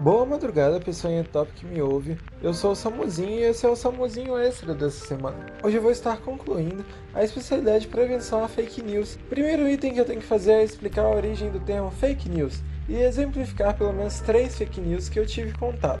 Boa madrugada, pessoal em top que me ouve. Eu sou o Samuzinho e esse é o Samuzinho Extra dessa semana. Hoje eu vou estar concluindo a especialidade de prevenção a fake news. Primeiro item que eu tenho que fazer é explicar a origem do termo fake news e exemplificar pelo menos três fake news que eu tive contato.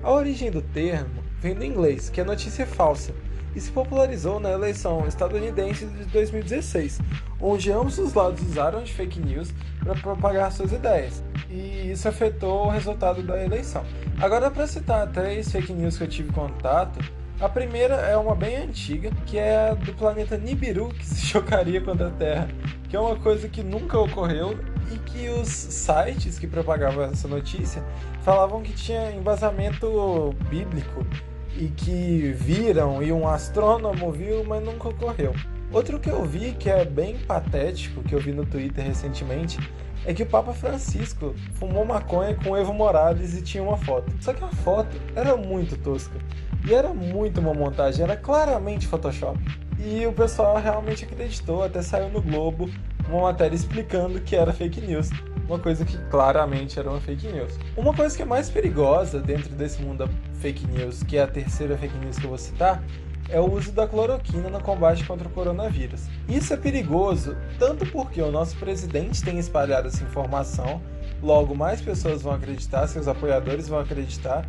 A origem do termo vem do inglês, que é notícia falsa, e se popularizou na eleição estadunidense de 2016, onde ambos os lados usaram de fake news para propagar suas ideias, e isso afetou o resultado da eleição. Agora, para citar três fake news que eu tive contato, a primeira é uma bem antiga, que é a do planeta Nibiru, que se chocaria contra a Terra, que é uma coisa que nunca ocorreu e que os sites que propagavam essa notícia falavam que tinha embasamento bíblico e que viram e um astrônomo viu, mas nunca ocorreu. Outro que eu vi que é bem patético, que eu vi no Twitter recentemente, é que o Papa Francisco fumou maconha com Evo Morales e tinha uma foto. Só que a foto era muito tosca e era muito uma montagem, era claramente Photoshop. E o pessoal realmente acreditou, até saiu no Globo uma matéria explicando que era fake news uma coisa que claramente era uma fake news. Uma coisa que é mais perigosa dentro desse mundo da fake news, que é a terceira fake news que eu vou citar, é o uso da cloroquina no combate contra o coronavírus. Isso é perigoso tanto porque o nosso presidente tem espalhado essa informação, logo mais pessoas vão acreditar, seus apoiadores vão acreditar,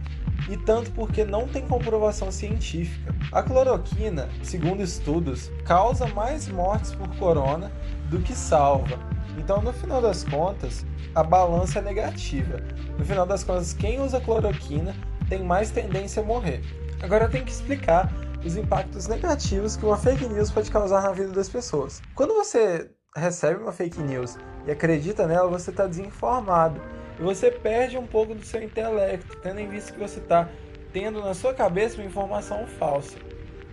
e tanto porque não tem comprovação científica. A cloroquina, segundo estudos, causa mais mortes por corona do que salva. Então, no final das contas, a balança é negativa. No final das contas, quem usa cloroquina tem mais tendência a morrer. Agora eu tenho que explicar os impactos negativos que uma fake news pode causar na vida das pessoas. Quando você recebe uma fake news e acredita nela, você está desinformado e você perde um pouco do seu intelecto, tendo em vista que você está tendo na sua cabeça uma informação falsa.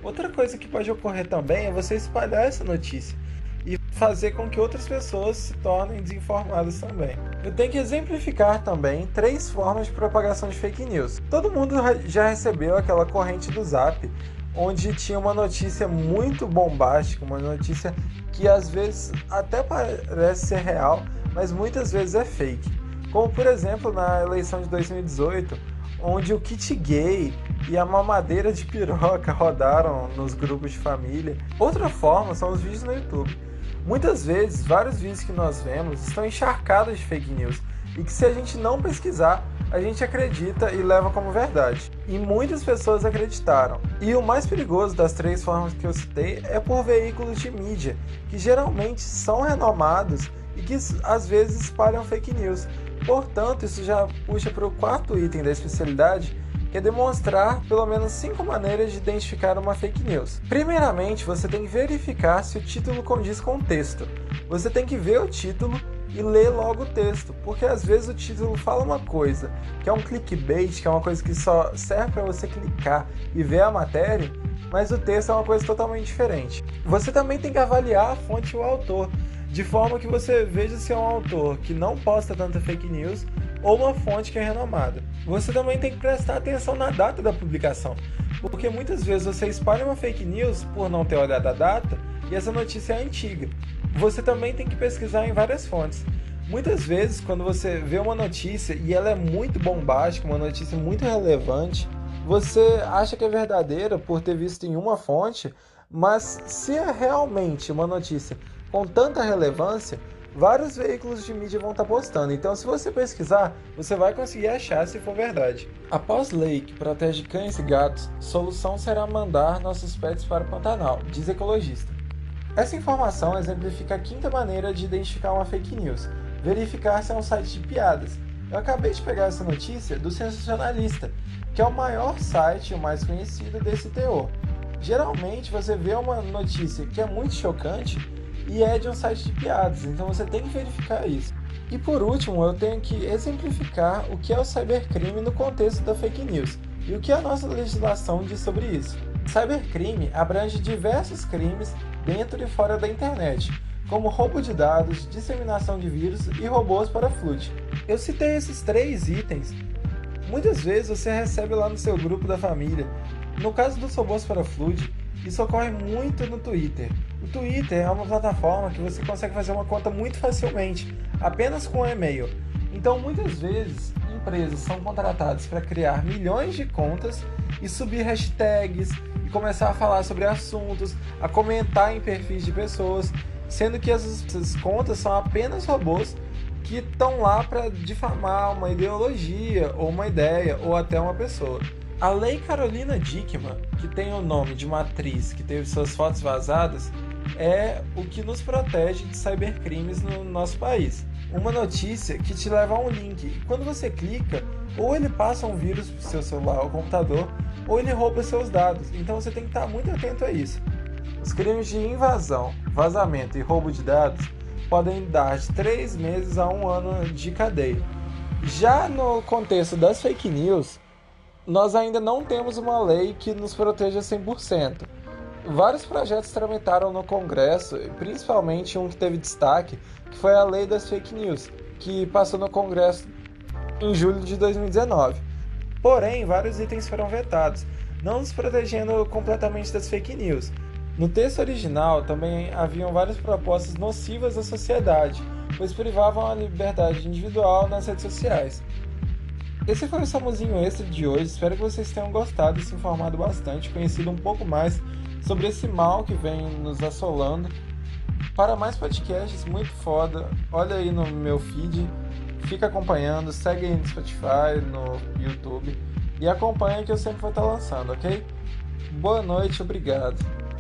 Outra coisa que pode ocorrer também é você espalhar essa notícia e fazer com que outras pessoas se tornem desinformadas também. Eu tenho que exemplificar também três formas de propagação de fake news. Todo mundo já recebeu aquela corrente do Zap, onde tinha uma notícia muito bombástica, uma notícia que às vezes até parece ser real, mas muitas vezes é fake. Como por exemplo na eleição de 2018, onde o kit gay e a mamadeira de piroca rodaram nos grupos de família. Outra forma são os vídeos no YouTube. Muitas vezes, vários vídeos que nós vemos estão encharcados de fake news e que se a gente não pesquisar, a gente acredita e leva como verdade. E muitas pessoas acreditaram. E o mais perigoso das três formas que eu citei é por veículos de mídia, que geralmente são renomados e que às vezes espalham fake news. Portanto, isso já puxa para o quarto item da especialidade, que é demonstrar pelo menos cinco maneiras de identificar uma fake news. Primeiramente, você tem que verificar se o título condiz com o texto. Você tem que ver o título e ler logo o texto, porque às vezes o título fala uma coisa, que é um clickbait, que é uma coisa que só serve para você clicar e ver a matéria, mas o texto é uma coisa totalmente diferente. Você também tem que avaliar a fonte e o autor, de forma que você veja se é um autor que não posta tanta fake news ou uma fonte que é renomada. Você também tem que prestar atenção na data da publicação, porque muitas vezes você espalha uma fake news por não ter olhado a data e essa notícia é antiga. Você também tem que pesquisar em várias fontes. Muitas vezes, quando você vê uma notícia e ela é muito bombástica, uma notícia muito relevante, você acha que é verdadeira por ter visto em uma fonte, mas se é realmente uma notícia com tanta relevância, vários veículos de mídia vão estar tá postando. Então, se você pesquisar, você vai conseguir achar se for verdade. Após lei que protege cães e gatos, solução será mandar nossos pets para o Pantanal, diz ecologista. Essa informação exemplifica a quinta maneira de identificar uma fake news: verificar se é um site de piadas. Eu acabei de pegar essa notícia do Sensacionalista, que é o maior site e o mais conhecido desse teor. Geralmente você vê uma notícia que é muito chocante e é de um site de piadas, então você tem que verificar isso. E por último, eu tenho que exemplificar o que é o cybercrime no contexto da fake news e o que a nossa legislação diz sobre isso. Cybercrime abrange diversos crimes dentro e fora da internet, como roubo de dados, disseminação de vírus e robôs para flood. Eu citei esses três itens. Muitas vezes você recebe lá no seu grupo da família. No caso dos robôs para flood, isso ocorre muito no Twitter. O Twitter é uma plataforma que você consegue fazer uma conta muito facilmente, apenas com um e-mail. Então, muitas vezes, empresas são contratadas para criar milhões de contas e subir hashtags começar a falar sobre assuntos, a comentar em perfis de pessoas, sendo que essas contas são apenas robôs que estão lá para difamar uma ideologia ou uma ideia ou até uma pessoa. A Lei Carolina Dickman, que tem o nome de uma atriz que teve suas fotos vazadas, é o que nos protege de cybercrimes no nosso país. Uma notícia que te leva a um link e quando você clica, ou ele passa um vírus para o seu celular ou computador, ou ele rouba seus dados. Então você tem que estar muito atento a isso. Os crimes de invasão, vazamento e roubo de dados podem dar de 3 meses a um ano de cadeia. Já no contexto das fake news, nós ainda não temos uma lei que nos proteja 100%. Vários projetos tramitaram no Congresso, principalmente um que teve destaque, que foi a Lei das Fake News, que passou no Congresso em julho de 2019. Porém, vários itens foram vetados, não nos protegendo completamente das fake news. No texto original também haviam várias propostas nocivas à sociedade, pois privavam a liberdade individual nas redes sociais. Esse foi o Samuzinho Extra de hoje, espero que vocês tenham gostado e se informado bastante, conhecido um pouco mais sobre esse mal que vem nos assolando. Para mais podcasts muito foda, olha aí no meu feed, fica acompanhando, segue aí no Spotify, no YouTube e acompanha que eu sempre vou estar lançando, ok? Boa noite, obrigado.